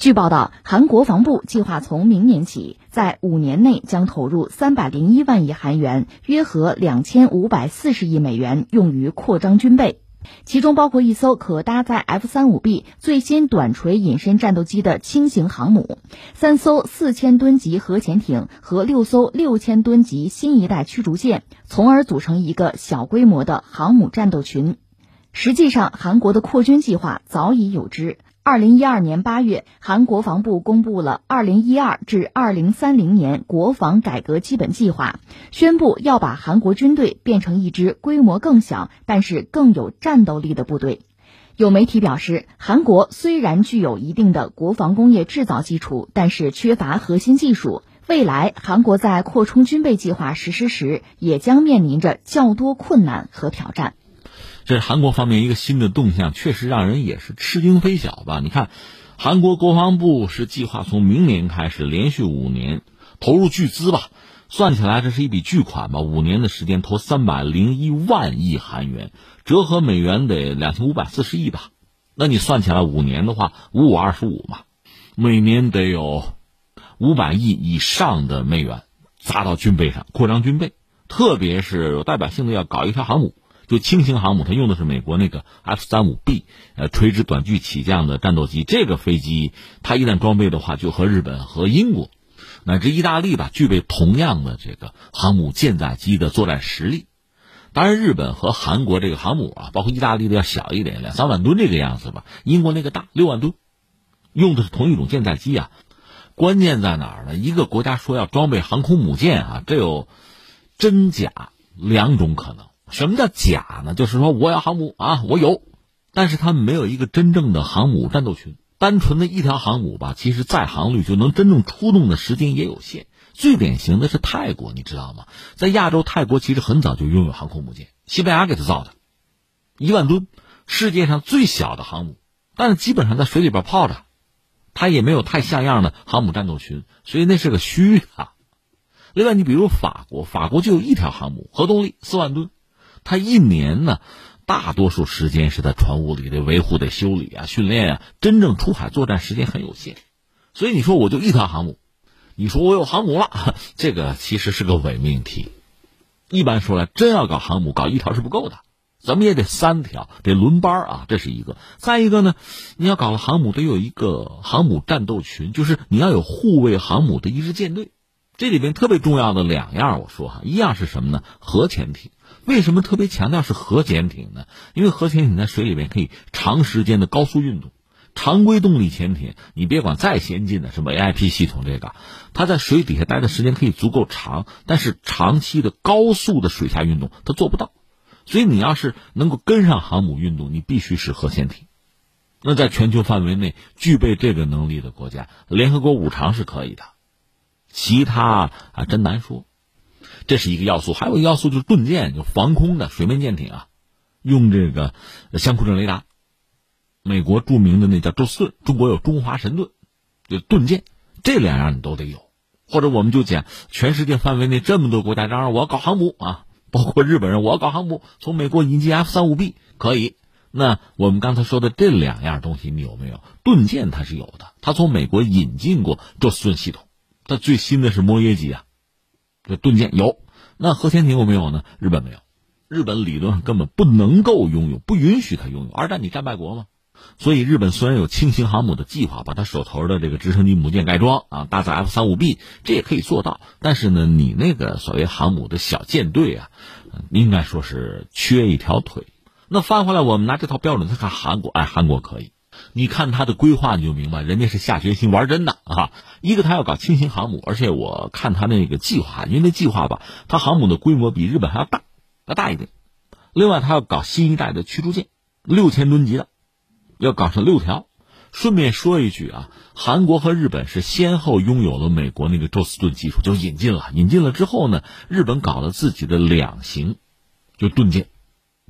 据报道，韩国防部计划从明年起，在五年内将投入三百零一万亿韩元，约合两千五百四十亿美元，用于扩张军备。其中包括一艘可搭载 F 三五 B 最新短锤隐身战斗机的轻型航母，三艘四千吨级核潜艇和六艘六千吨级新一代驱逐舰，从而组成一个小规模的航母战斗群。实际上，韩国的扩军计划早已有之。二零一二年八月，韩国防部公布了二零一二至二零三零年国防改革基本计划，宣布要把韩国军队变成一支规模更小但是更有战斗力的部队。有媒体表示，韩国虽然具有一定的国防工业制造基础，但是缺乏核心技术。未来，韩国在扩充军备计划实施时，也将面临着较多困难和挑战。这是韩国方面一个新的动向，确实让人也是吃惊非小吧？你看，韩国国防部是计划从明年开始连续五年投入巨资吧？算起来这是一笔巨款吧？五年的时间投三百零一万亿韩元，折合美元得两千五百四十亿吧？那你算起来五年的话，五五二十五嘛，每年得有五百亿以上的美元砸到军备上，扩张军备，特别是有代表性的要搞一条航母。就轻型航母，它用的是美国那个 F 三五 B，呃，垂直短距起降的战斗机。这个飞机它一旦装备的话，就和日本和英国乃至意大利吧，具备同样的这个航母舰载机的作战实力。当然，日本和韩国这个航母啊，包括意大利的要小一点，两三万吨这个样子吧。英国那个大六万吨，用的是同一种舰载机啊。关键在哪儿呢？一个国家说要装备航空母舰啊，这有真假两种可能。什么叫假呢？就是说我要航母啊，我有，但是他们没有一个真正的航母战斗群。单纯的一条航母吧，其实载航率就能真正出动的时间也有限。最典型的是泰国，你知道吗？在亚洲，泰国其实很早就拥有航空母舰，西班牙给他造的，一万吨，世界上最小的航母，但是基本上在水里边泡着，它也没有太像样的航母战斗群，所以那是个虚的。另外，你比如法国，法国就有一条航母，核动力四万吨。他一年呢，大多数时间是在船坞里的维护、得修理啊、训练啊，真正出海作战时间很有限。所以你说我就一条航母，你说我有航母了，这个其实是个伪命题。一般说来，真要搞航母，搞一条是不够的，怎么也得三条，得轮班啊，这是一个。再一个呢，你要搞了航母，得有一个航母战斗群，就是你要有护卫航母的一支舰队。这里边特别重要的两样，我说哈，一样是什么呢？核潜艇。为什么特别强调是核潜艇呢？因为核潜艇在水里面可以长时间的高速运动，常规动力潜艇你别管再先进的什么 AIP 系统，这个它在水底下待的时间可以足够长，但是长期的高速的水下运动它做不到。所以你要是能够跟上航母运动，你必须是核潜艇。那在全球范围内具备这个能力的国家，联合国五常是可以的，其他啊真难说。这是一个要素，还有一个要素就是盾舰，就防空的水面舰艇啊，用这个相控阵雷达。美国著名的那叫宙斯盾，中国有中华神盾，就盾舰，这两样你都得有。或者我们就讲，全世界范围内这么多国家嚷嚷我要搞航母啊，包括日本人我要搞航母，从美国引进 F 三五 B 可以。那我们刚才说的这两样东西你有没有？盾舰它是有的，它从美国引进过宙斯盾系统，它最新的是摩耶级啊。这盾舰有，那核潜艇有没有呢？日本没有，日本理论上根本不能够拥有，不允许他拥有。二战你战败国嘛，所以日本虽然有轻型航母的计划，把他手头的这个直升机母舰改装啊，搭载 F 三五 B，这也可以做到。但是呢，你那个所谓航母的小舰队啊，应该说是缺一条腿。那翻回来，我们拿这套标准再看韩国，哎，韩国可以。你看他的规划，你就明白，人家是下决心玩真的啊！一个他要搞轻型航母，而且我看他那个计划，因为那计划吧，他航母的规模比日本还要大，要大一点。另外，他要搞新一代的驱逐舰，六千吨级的，要搞上六条。顺便说一句啊，韩国和日本是先后拥有了美国那个宙斯盾技术，就引进了。引进了之后呢，日本搞了自己的两型，就盾舰。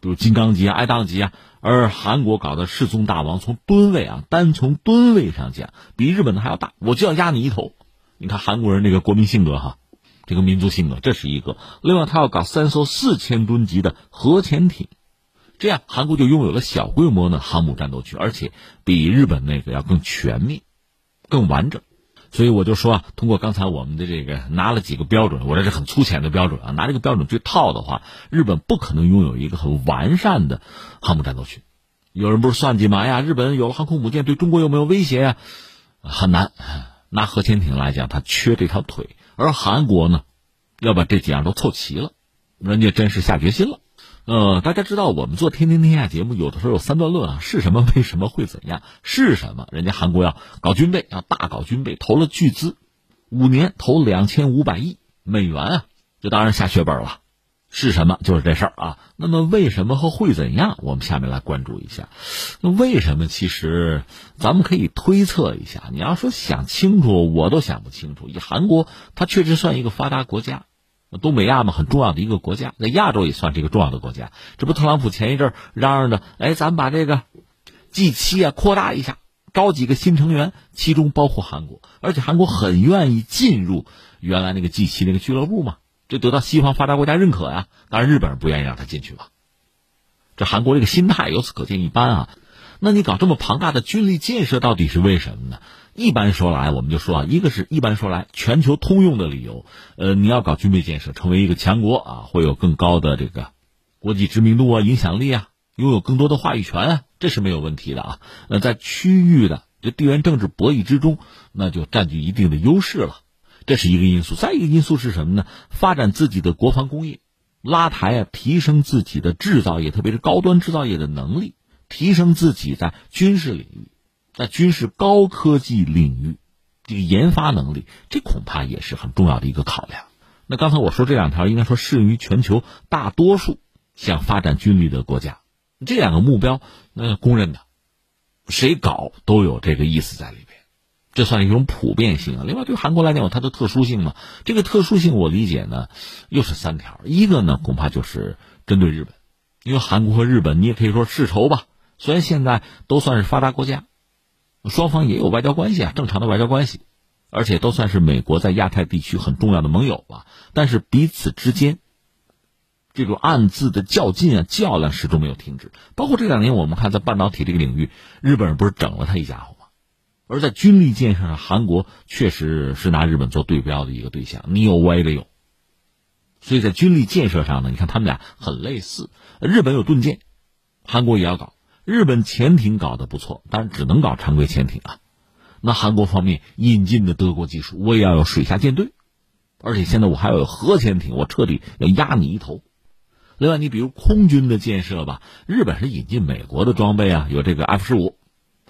比如金刚级啊、爱宕级啊，而韩国搞的世宗大王，从吨位啊，单从吨位上讲，比日本的还要大，我就要压你一头。你看韩国人这个国民性格哈，这个民族性格，这是一个。另外，他要搞三艘四千吨级的核潜艇，这样韩国就拥有了小规模的航母战斗群，而且比日本那个要更全面。更完整。所以我就说啊，通过刚才我们的这个拿了几个标准，我这是很粗浅的标准啊，拿这个标准去套的话，日本不可能拥有一个很完善的航母战斗群。有人不是算计吗？哎呀，日本有了航空母舰，对中国有没有威胁呀？很难。拿核潜艇来讲，它缺这条腿，而韩国呢，要把这几样都凑齐了，人家真是下决心了。呃，大家知道我们做《天天天下》节目，有的时候有三段论啊，是什么？为什么会怎样？是什么？人家韩国要搞军备，要大搞军备，投了巨资，五年投两千五百亿美元啊，这当然下血本了。是什么？就是这事儿啊。那么为什么和会怎样？我们下面来关注一下。那为什么？其实咱们可以推测一下。你要说想清楚，我都想不清楚。以韩国，它确实算一个发达国家。东北亚嘛，很重要的一个国家，在亚洲也算是一个重要的国家。这不，特朗普前一阵嚷嚷着，哎，咱们把这个 G 七啊扩大一下，招几个新成员，其中包括韩国，而且韩国很愿意进入原来那个 G 七那个俱乐部嘛，这得到西方发达国家认可呀。当然，日本人不愿意让他进去吧。这韩国这个心态由此可见一斑啊。那你搞这么庞大的军力建设，到底是为什么呢？一般说来，我们就说啊，一个是一般说来，全球通用的理由，呃，你要搞军备建设，成为一个强国啊，会有更高的这个国际知名度啊、影响力啊，拥有更多的话语权啊，这是没有问题的啊。那在区域的这地缘政治博弈之中，那就占据一定的优势了，这是一个因素。再一个因素是什么呢？发展自己的国防工业，拉抬啊，提升自己的制造业，特别是高端制造业的能力，提升自己在军事领域。在军事高科技领域，这个研发能力，这恐怕也是很重要的一个考量。那刚才我说这两条，应该说适用于全球大多数想发展军力的国家。这两个目标，那公认的，谁搞都有这个意思在里边，这算一种普遍性啊。另外，对韩国来讲有它的特殊性嘛？这个特殊性我理解呢，又是三条。一个呢，恐怕就是针对日本，因为韩国和日本，你也可以说世仇吧。虽然现在都算是发达国家。双方也有外交关系啊，正常的外交关系，而且都算是美国在亚太地区很重要的盟友吧。但是彼此之间这种暗自的较劲啊、较量始终没有停止。包括这两年，我们看在半导体这个领域，日本人不是整了他一家伙吗？而在军力建设上，韩国确实是拿日本做对标的一个对象，你有我也得有。所以在军力建设上呢，你看他们俩很类似。日本有盾舰，韩国也要搞。日本潜艇搞得不错，但是只能搞常规潜艇啊。那韩国方面引进的德国技术，我也要有水下舰队，而且现在我还要有核潜艇，我彻底要压你一头。另外，你比如空军的建设吧，日本是引进美国的装备啊，有这个 F 十五，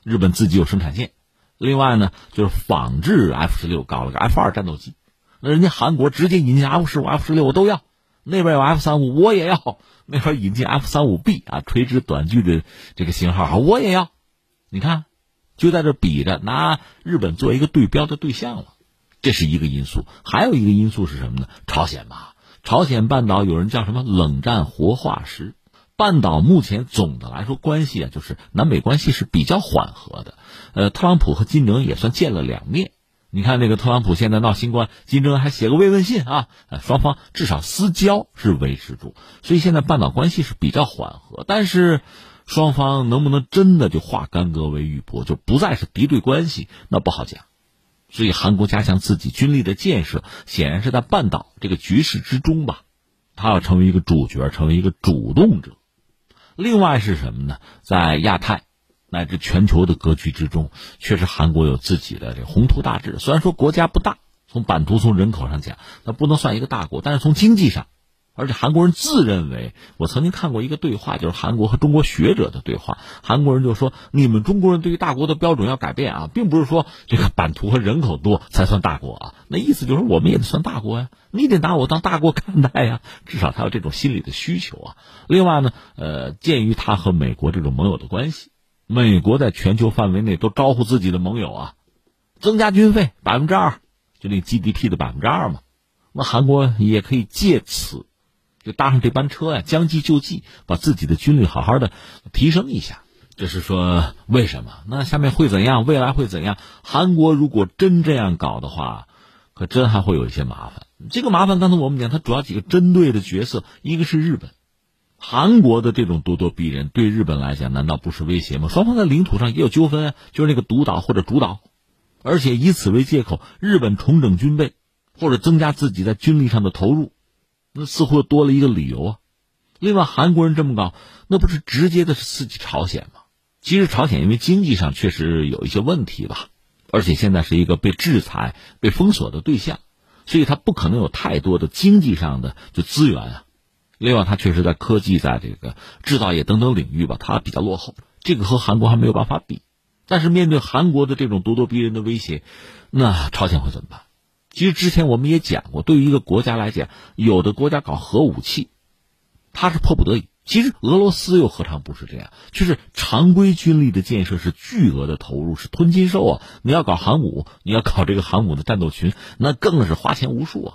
日本自己有生产线。另外呢，就是仿制 F 十六，搞了个 F 二战斗机。那人家韩国直接引进 F 十五、F 十六，我都要。那边有 F 三五，我也要。那边引进 F 三五 B 啊，垂直短距的这个型号，我也要。你看，就在这比着拿日本做一个对标的对象了，这是一个因素。还有一个因素是什么呢？朝鲜吧，朝鲜半岛有人叫什么冷战活化石。半岛目前总的来说关系啊，就是南北关系是比较缓和的。呃，特朗普和金正恩也算见了两面。你看，那个特朗普现在闹新冠，金正恩还写个慰问信啊，双方至少私交是维持住，所以现在半岛关系是比较缓和。但是，双方能不能真的就化干戈为玉帛，就不再是敌对关系，那不好讲。所以，韩国加强自己军力的建设，显然是在半岛这个局势之中吧，他要成为一个主角，成为一个主动者。另外是什么呢？在亚太。乃至全球的格局之中，确实韩国有自己的这宏图大志。虽然说国家不大，从版图、从人口上讲，那不能算一个大国，但是从经济上，而且韩国人自认为，我曾经看过一个对话，就是韩国和中国学者的对话。韩国人就说：“你们中国人对于大国的标准要改变啊，并不是说这个版图和人口多才算大国啊。那意思就是我们也得算大国呀，你得拿我当大国看待呀，至少他有这种心理的需求啊。另外呢，呃，鉴于他和美国这种盟友的关系。”美国在全球范围内都招呼自己的盟友啊，增加军费百分之二，就那 GDP 的百分之二嘛。那韩国也可以借此就搭上这班车呀，将计就计，把自己的军力好好的提升一下。这是说为什么？那下面会怎样？未来会怎样？韩国如果真这样搞的话，可真还会有一些麻烦。这个麻烦，刚才我们讲，它主要几个针对的角色，一个是日本。韩国的这种咄咄逼人，对日本来讲难道不是威胁吗？双方在领土上也有纠纷，就是那个独岛或者主岛，而且以此为借口，日本重整军备或者增加自己在军力上的投入，那似乎又多了一个理由啊。另外，韩国人这么搞，那不是直接的是刺激朝鲜吗？其实朝鲜因为经济上确实有一些问题吧，而且现在是一个被制裁、被封锁的对象，所以他不可能有太多的经济上的就资源啊。另外，它确实在科技、在这个制造业等等领域吧，它比较落后，这个和韩国还没有办法比。但是面对韩国的这种咄咄逼人的威胁，那朝鲜会怎么办？其实之前我们也讲过，对于一个国家来讲，有的国家搞核武器。他是迫不得已。其实俄罗斯又何尝不是这样？就是常规军力的建设是巨额的投入，是吞金兽啊！你要搞航母，你要搞这个航母的战斗群，那更是花钱无数啊！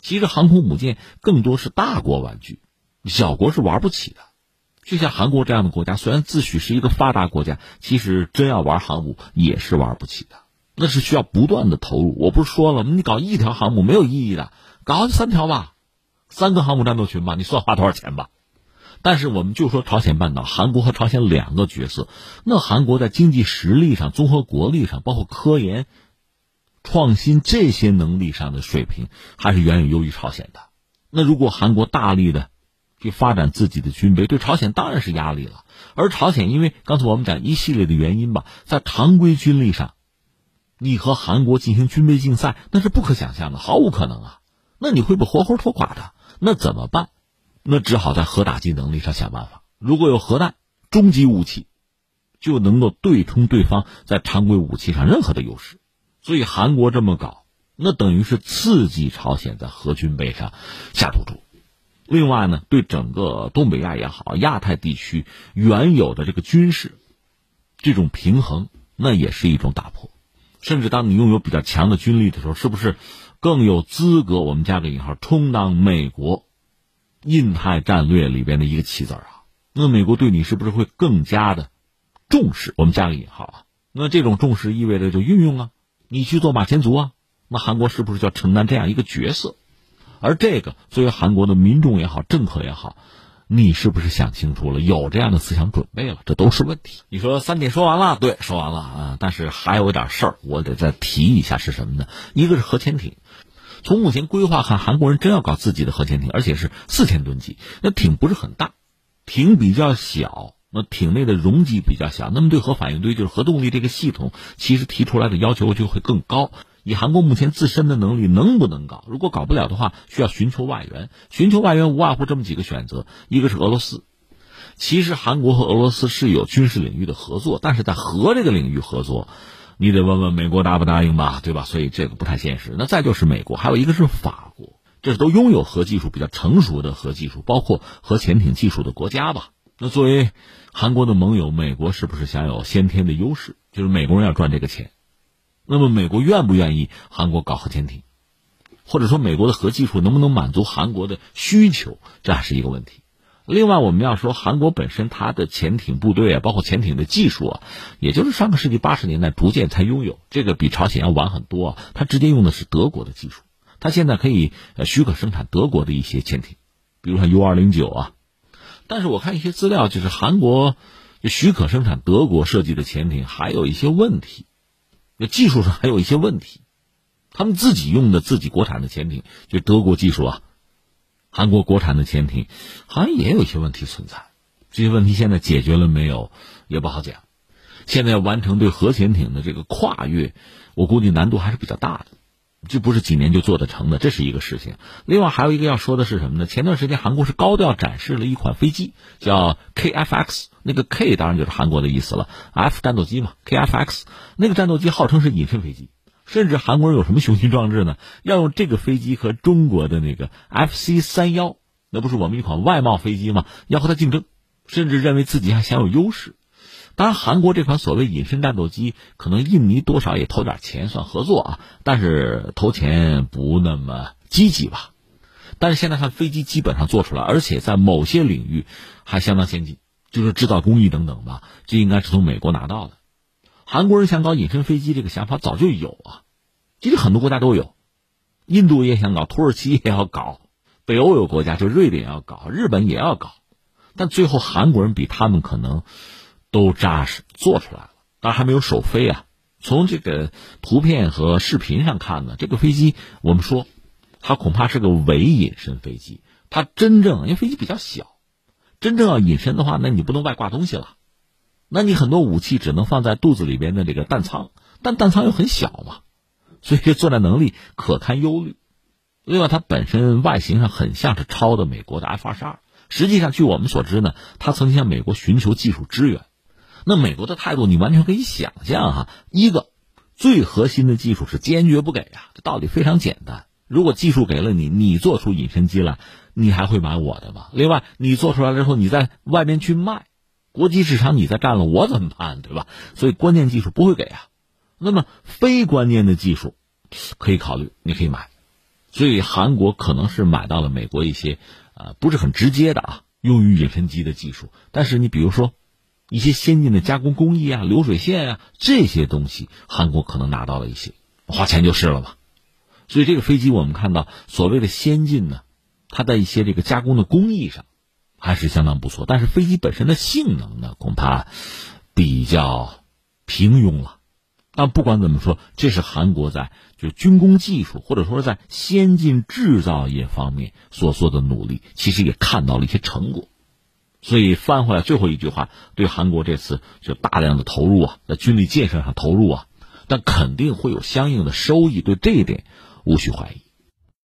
其实航空母舰更多是大国玩具，小国是玩不起的。就像韩国这样的国家，虽然自诩是一个发达国家，其实真要玩航母也是玩不起的。那是需要不断的投入。我不是说了吗，你搞一条航母没有意义的，搞三条吧。三个航母战斗群吧，你算花多少钱吧？但是我们就说朝鲜半岛，韩国和朝鲜两个角色，那韩国在经济实力上、综合国力上，包括科研、创新这些能力上的水平，还是远远优于朝鲜的。那如果韩国大力的去发展自己的军备，对朝鲜当然是压力了。而朝鲜因为刚才我们讲一系列的原因吧，在常规军力上，你和韩国进行军备竞赛，那是不可想象的，毫无可能啊！那你会被活活拖垮的。那怎么办？那只好在核打击能力上想办法。如果有核弹、终极武器，就能够对冲对方在常规武器上任何的优势。所以韩国这么搞，那等于是刺激朝鲜在核军备上下赌注。另外呢，对整个东北亚也好、亚太地区原有的这个军事这种平衡，那也是一种打破。甚至当你拥有比较强的军力的时候，是不是？更有资格，我们加个引号，充当美国印太战略里边的一个棋子啊。那美国对你是不是会更加的重视？我们加个引号啊。那这种重视意味着就运用啊，你去做马前卒啊。那韩国是不是就要承担这样一个角色？而这个作为韩国的民众也好，政客也好。你是不是想清楚了？有这样的思想准备了？这都是问题。你说三点说完了，对，说完了啊。但是还有一点事儿，我得再提一下，是什么呢？一个是核潜艇。从目前规划看，韩国人真要搞自己的核潜艇，而且是四千吨级。那艇不是很大，艇比较小，那艇内的容积比较小，那么对核反应堆就是核动力这个系统，其实提出来的要求就会更高。以韩国目前自身的能力，能不能搞？如果搞不了的话，需要寻求外援。寻求外援无外乎这么几个选择：一个是俄罗斯。其实韩国和俄罗斯是有军事领域的合作，但是在核这个领域合作，你得问问美国答不答应吧，对吧？所以这个不太现实。那再就是美国，还有一个是法国，这是都拥有核技术比较成熟的核技术，包括核潜艇技术的国家吧？那作为韩国的盟友，美国是不是享有先天的优势？就是美国人要赚这个钱。那么，美国愿不愿意韩国搞核潜艇，或者说美国的核技术能不能满足韩国的需求，这还是一个问题。另外，我们要说韩国本身它的潜艇部队啊，包括潜艇的技术啊，也就是上个世纪八十年代逐渐才拥有，这个比朝鲜要晚很多。啊。它直接用的是德国的技术，它现在可以许可生产德国的一些潜艇，比如说 U 二零九啊。但是我看一些资料，就是韩国就许可生产德国设计的潜艇还有一些问题。就技术上还有一些问题，他们自己用的自己国产的潜艇，就德国技术啊，韩国国产的潜艇好像也有一些问题存在。这些问题现在解决了没有，也不好讲。现在要完成对核潜艇的这个跨越，我估计难度还是比较大的，这不是几年就做得成的，这是一个事情。另外还有一个要说的是什么呢？前段时间韩国是高调展示了一款飞机，叫 KFX。那个 K 当然就是韩国的意思了，F 战斗机嘛，KFX 那个战斗机号称是隐身飞机，甚至韩国人有什么雄心壮志呢？要用这个飞机和中国的那个 FC 三幺，那不是我们一款外贸飞机吗？要和它竞争，甚至认为自己还享有优势。当然，韩国这款所谓隐身战斗机，可能印尼多少也投点钱算合作啊，但是投钱不那么积极吧。但是现在看飞机基本上做出来，而且在某些领域还相当先进。就是制造工艺等等吧，这应该是从美国拿到的。韩国人想搞隐身飞机这个想法早就有啊，其实很多国家都有，印度也想搞，土耳其也要搞，北欧有国家就瑞典要搞，日本也要搞，但最后韩国人比他们可能都扎实，做出来了，当然还没有首飞啊。从这个图片和视频上看呢，这个飞机我们说，它恐怕是个伪隐身飞机。它真正因为飞机比较小，真正要隐身的话，那你不能外挂东西了，那你很多武器只能放在肚子里边的这个弹仓，但弹仓又很小嘛，所以作战能力可堪忧虑。另外，它本身外形上很像是抄的美国的 F 二十二。实际上，据我们所知呢，它曾经向美国寻求技术支援。那美国的态度，你完全可以想象哈。一个最核心的技术是坚决不给啊，这道理非常简单。如果技术给了你，你做出隐身机来，你还会买我的吗？另外，你做出来之后，你在外面去卖，国际市场你再占了，我怎么办？对吧？所以关键技术不会给啊。那么非关键的技术，可以考虑，你可以买。所以韩国可能是买到了美国一些，呃，不是很直接的啊，用于隐身机的技术。但是你比如说，一些先进的加工工艺啊、流水线啊这些东西，韩国可能拿到了一些，花钱就是了嘛。所以这个飞机我们看到所谓的先进呢，它在一些这个加工的工艺上还是相当不错。但是飞机本身的性能呢，恐怕比较平庸了。但不管怎么说，这是韩国在就军工技术或者说在先进制造业方面所做的努力，其实也看到了一些成果。所以翻回来最后一句话，对韩国这次就大量的投入啊，在军力建设上投入啊，但肯定会有相应的收益，对这一点无需怀疑。